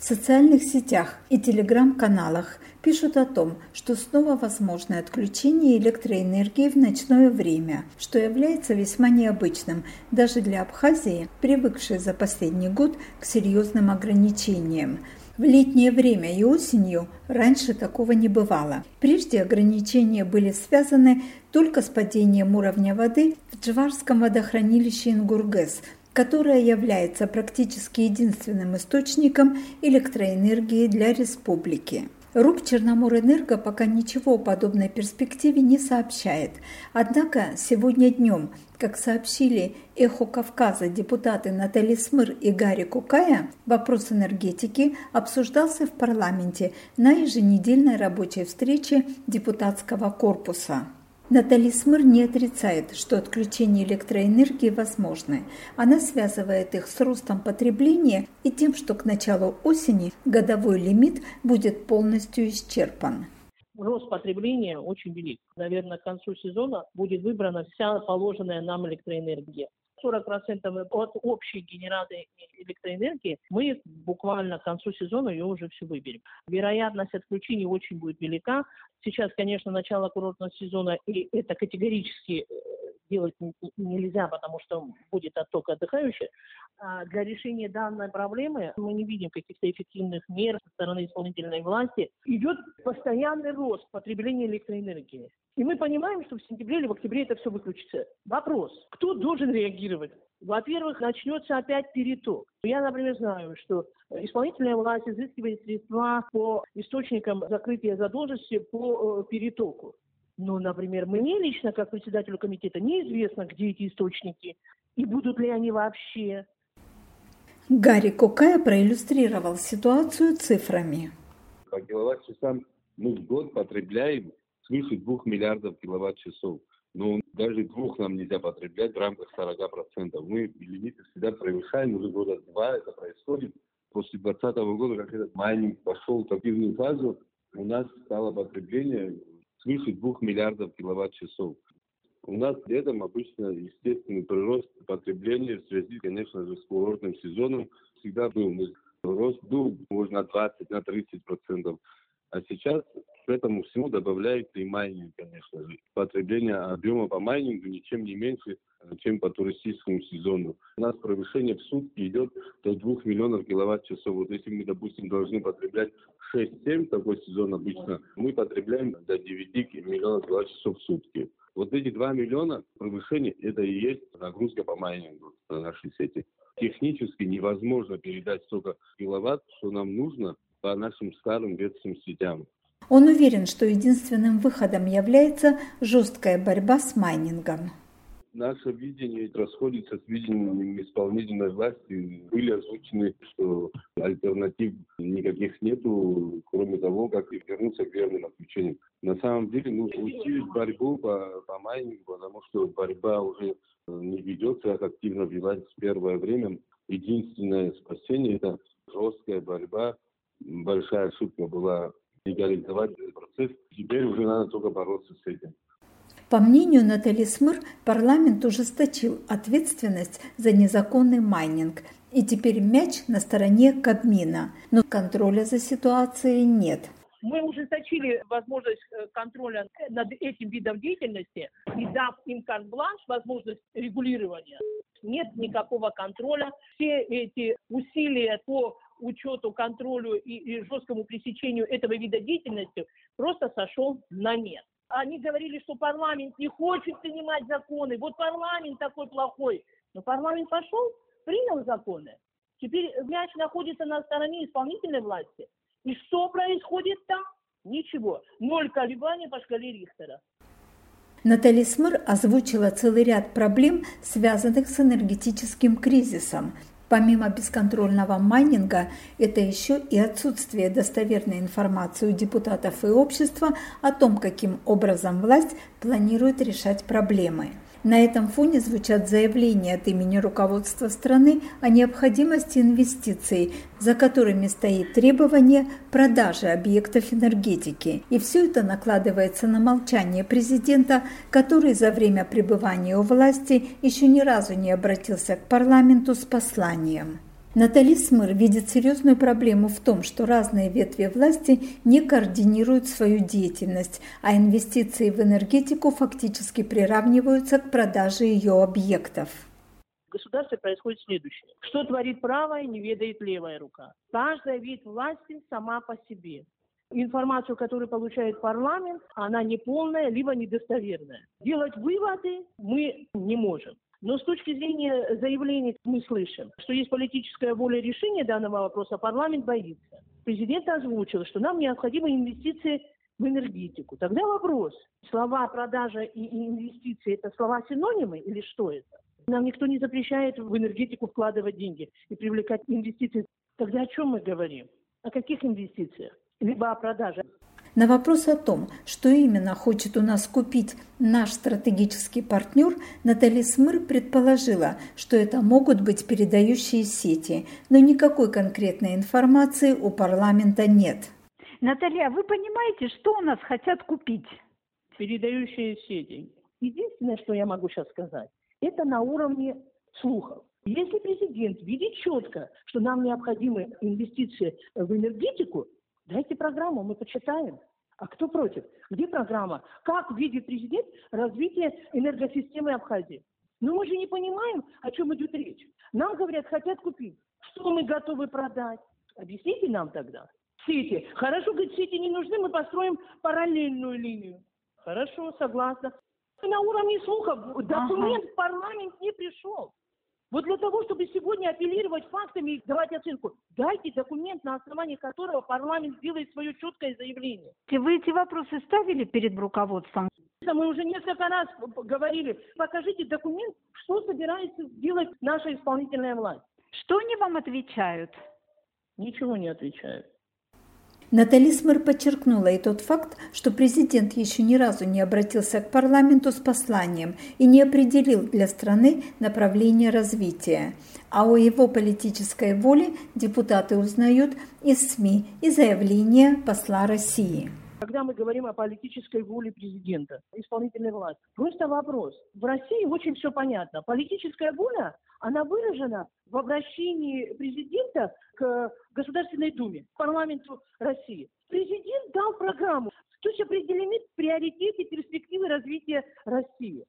В социальных сетях и телеграм-каналах пишут о том, что снова возможно отключение электроэнергии в ночное время, что является весьма необычным даже для Абхазии, привыкшей за последний год к серьезным ограничениям. В летнее время и осенью раньше такого не бывало. Прежде ограничения были связаны только с падением уровня воды в Джварском водохранилище Ингургес – которая является практически единственным источником электроэнергии для республики. РУП «Черноморэнерго» пока ничего о подобной перспективе не сообщает. Однако сегодня днем, как сообщили «Эхо Кавказа» депутаты Наталья Смыр и Гарри Кукая, вопрос энергетики обсуждался в парламенте на еженедельной рабочей встрече депутатского корпуса. Натали Смыр не отрицает, что отключение электроэнергии возможно. Она связывает их с ростом потребления и тем, что к началу осени годовой лимит будет полностью исчерпан рост потребления очень велик. Наверное, к концу сезона будет выбрана вся положенная нам электроэнергия. 40% от общей генерации электроэнергии мы буквально к концу сезона ее уже все выберем. Вероятность отключения очень будет велика. Сейчас, конечно, начало курортного сезона, и это категорически э, делать нельзя, потому что будет отток отдыхающих. А для решения данной проблемы мы не видим каких-то эффективных мер со стороны исполнительной власти. Идет постоянный рост потребления электроэнергии. И мы понимаем, что в сентябре или в октябре это все выключится. Вопрос, кто должен реагировать? Во-первых, начнется опять переток. Я, например, знаю, что исполнительная власть изыскивает средства по источникам закрытия задолженности по э, перетоку. Но, например, мне лично, как председателю комитета, неизвестно, где эти источники и будут ли они вообще. Гарри Кокая проиллюстрировал ситуацию цифрами. По киловатт-часам мы в год потребляем свыше двух миллиардов киловатт-часов. Но даже двух нам нельзя потреблять в рамках 40%. Мы лимиты всегда превышаем, уже года два это происходит. После 2020 года, как этот майнинг пошел в активную фазу, у нас стало потребление свыше двух миллиардов киловатт-часов. У нас летом обычно естественный прирост потребления в связи, конечно же, с курортным сезоном всегда был. Рост был, можно, на 20, на 30 процентов. А сейчас к этому всему добавляется и майнинг, конечно же. Потребление объема по майнингу ничем не меньше, чем по туристическому сезону. У нас превышение в сутки идет до 2 миллионов киловатт-часов. Вот если мы, допустим, должны потреблять 6-7, такой сезон обычно, мы потребляем до 9 миллионов киловатт-часов в сутки. Вот эти 2 миллиона превышения, это и есть нагрузка по майнингу на нашей сети. Технически невозможно передать столько киловатт, что нам нужно по нашим старым ветским сетям. Он уверен, что единственным выходом является жесткая борьба с майнингом. Наше видение расходится с видением исполнительной власти. Были озвучены, что альтернатив никаких нету, кроме того, как вернуться к верным отключениям. На самом деле нужно усилить борьбу по, по майнингу, потому что борьба уже не ведется, как активно велась в первое время. Единственное спасение – это жесткая борьба большая ошибка была легализовать этот процесс. Теперь уже надо только бороться с этим. По мнению Натальи Смыр, парламент ужесточил ответственность за незаконный майнинг, и теперь мяч на стороне Кабмина, но контроля за ситуацией нет. Мы ужесточили возможность э, контроля над этим видом деятельности и дав им карт-бланш, возможность регулирования. Нет никакого контроля. Все эти усилия по учету, контролю и, и жесткому пресечению этого вида деятельности просто сошел на нет. Они говорили, что парламент не хочет принимать законы. Вот парламент такой плохой. Но парламент пошел, принял законы. Теперь мяч находится на стороне исполнительной власти. И что происходит там? Ничего. Ноль колебаний по шкале Рихтера. Наталья Смыр озвучила целый ряд проблем, связанных с энергетическим кризисом, Помимо бесконтрольного майнинга, это еще и отсутствие достоверной информации у депутатов и общества о том, каким образом власть планирует решать проблемы. На этом фоне звучат заявления от имени руководства страны о необходимости инвестиций, за которыми стоит требование продажи объектов энергетики. И все это накладывается на молчание президента, который за время пребывания у власти еще ни разу не обратился к парламенту с посланием. Натали Смыр видит серьезную проблему в том, что разные ветви власти не координируют свою деятельность, а инвестиции в энергетику фактически приравниваются к продаже ее объектов. В государстве происходит следующее. Что творит правая, не ведает левая рука. Каждая вид власти сама по себе. Информацию, которую получает парламент, она неполная, либо недостоверная. Делать выводы мы не можем. Но с точки зрения заявлений мы слышим, что есть политическая воля решения данного вопроса, парламент боится. Президент озвучил, что нам необходимы инвестиции в энергетику. Тогда вопрос, слова продажа и инвестиции – это слова синонимы или что это? Нам никто не запрещает в энергетику вкладывать деньги и привлекать инвестиции. Тогда о чем мы говорим? О каких инвестициях? Либо о продаже. На вопрос о том, что именно хочет у нас купить наш стратегический партнер, Наталья Смыр предположила, что это могут быть передающие сети, но никакой конкретной информации у парламента нет. Наталья, вы понимаете, что у нас хотят купить? Передающие сети. Единственное, что я могу сейчас сказать, это на уровне слухов. Если президент видит четко, что нам необходимы инвестиции в энергетику, Дайте программу, мы почитаем. А кто против? Где программа? Как видит президент развитие энергосистемы Абхазии? Ну мы же не понимаем, о чем идет речь. Нам говорят, хотят купить. Что мы готовы продать? Объясните нам тогда. Сети. Хорошо, говорит, сети не нужны, мы построим параллельную линию. Хорошо, согласна. На уровне слухов документ ага. в парламент не пришел. Вот для того, чтобы сегодня апеллировать фактами и давать оценку, дайте документ, на основании которого парламент сделает свое четкое заявление. Вы эти вопросы ставили перед руководством? Мы уже несколько раз говорили, покажите документ, что собирается сделать наша исполнительная власть. Что они вам отвечают? Ничего не отвечают. Натали Смыр подчеркнула и тот факт, что президент еще ни разу не обратился к парламенту с посланием и не определил для страны направление развития. А о его политической воле депутаты узнают из СМИ и заявления посла России. Когда мы говорим о политической воле президента, исполнительной власти, просто вопрос. В России очень все понятно. Политическая воля, она выражена в обращении президента к Государственной Думе, к парламенту России. Президент дал программу, то есть определены приоритеты, перспективы развития России.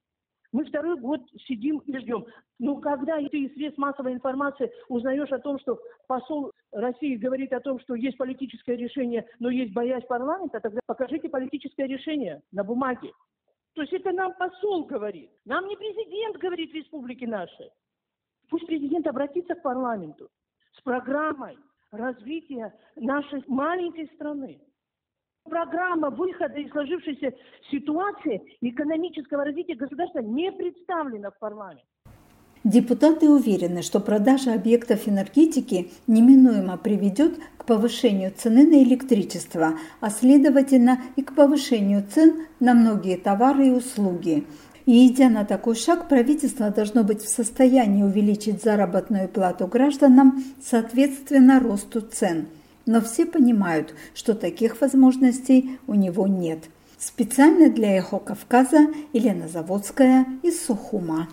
Мы второй год сидим и ждем. Ну, когда ты из средств массовой информации узнаешь о том, что посол России говорит о том, что есть политическое решение, но есть боязнь парламента, тогда покажите политическое решение на бумаге. То есть это нам посол говорит. Нам не президент говорит республики нашей. Пусть президент обратится к парламенту с программой развития нашей маленькой страны. Программа выхода из сложившейся ситуации экономического развития государства не представлена в парламенте. Депутаты уверены, что продажа объектов энергетики неминуемо приведет к повышению цены на электричество, а следовательно и к повышению цен на многие товары и услуги. И идя на такой шаг, правительство должно быть в состоянии увеличить заработную плату гражданам соответственно росту цен – но все понимают, что таких возможностей у него нет. Специально для Эхо Кавказа Елена Заводская из Сухума.